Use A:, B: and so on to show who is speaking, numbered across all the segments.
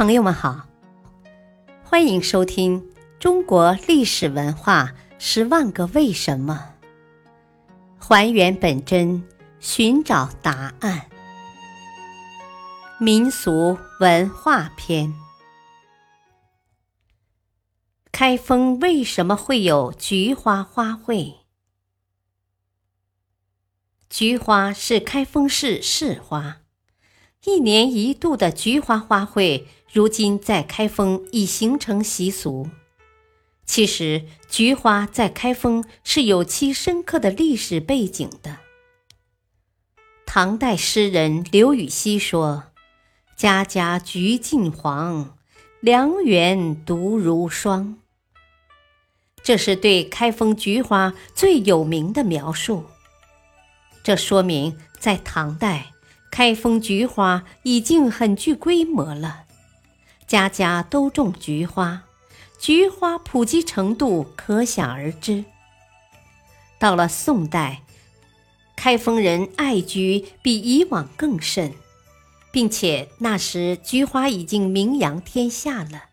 A: 朋友们好，欢迎收听《中国历史文化十万个为什么》，还原本真，寻找答案。民俗文化篇：开封为什么会有菊花花卉？菊花是开封市市花。一年一度的菊花花卉，如今在开封已形成习俗。其实，菊花在开封是有其深刻的历史背景的。唐代诗人刘禹锡说：“家家菊尽黄，良缘独如霜。”这是对开封菊花最有名的描述。这说明在唐代。开封菊花已经很具规模了，家家都种菊花，菊花普及程度可想而知。到了宋代，开封人爱菊比以往更甚，并且那时菊花已经名扬天下了。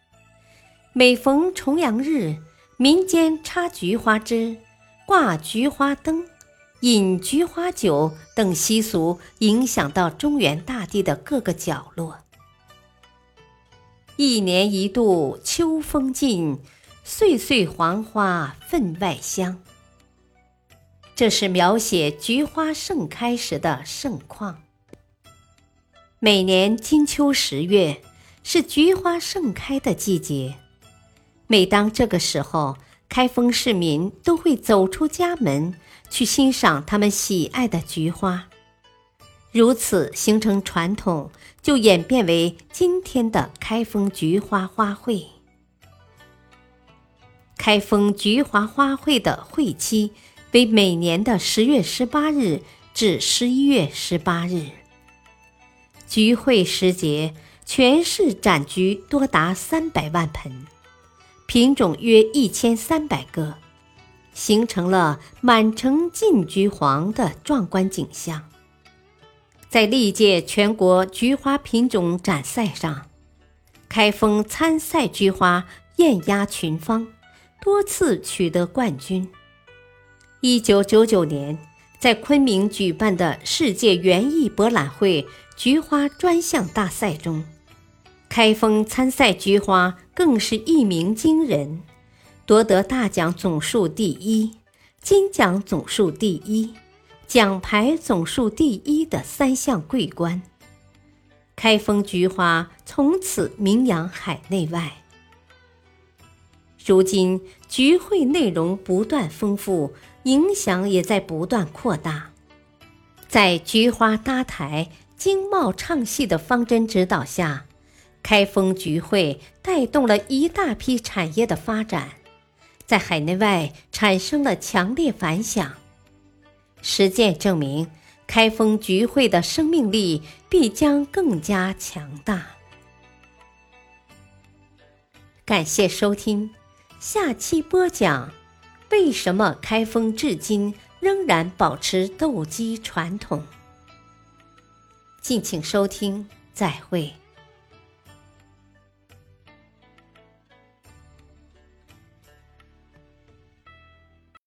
A: 每逢重阳日，民间插菊花枝，挂菊花灯。饮菊花酒等习俗影响到中原大地的各个角落。一年一度秋风劲，岁岁黄花分外香。这是描写菊花盛开时的盛况。每年金秋十月是菊花盛开的季节，每当这个时候，开封市民都会走出家门。去欣赏他们喜爱的菊花，如此形成传统，就演变为今天的开封菊花花卉。开封菊花花卉的会期为每年的十月十八日至十一月十八日。菊会时节，全市展菊多达三百万盆，品种约一千三百个。形成了满城尽菊黄的壮观景象。在历届全国菊花品种展赛上，开封参赛菊花艳压群芳，多次取得冠军。一九九九年，在昆明举办的世界园艺博览会菊花专项大赛中，开封参赛菊花更是一鸣惊人。夺得大奖总数第一、金奖总数第一、奖牌总数第一的三项桂冠，开封菊花从此名扬海内外。如今，菊会内容不断丰富，影响也在不断扩大。在菊花搭台、经贸唱戏的方针指导下，开封菊会带动了一大批产业的发展。在海内外产生了强烈反响。实践证明，开封菊会的生命力必将更加强大。感谢收听，下期播讲：为什么开封至今仍然保持斗鸡传统？敬请收听，再会。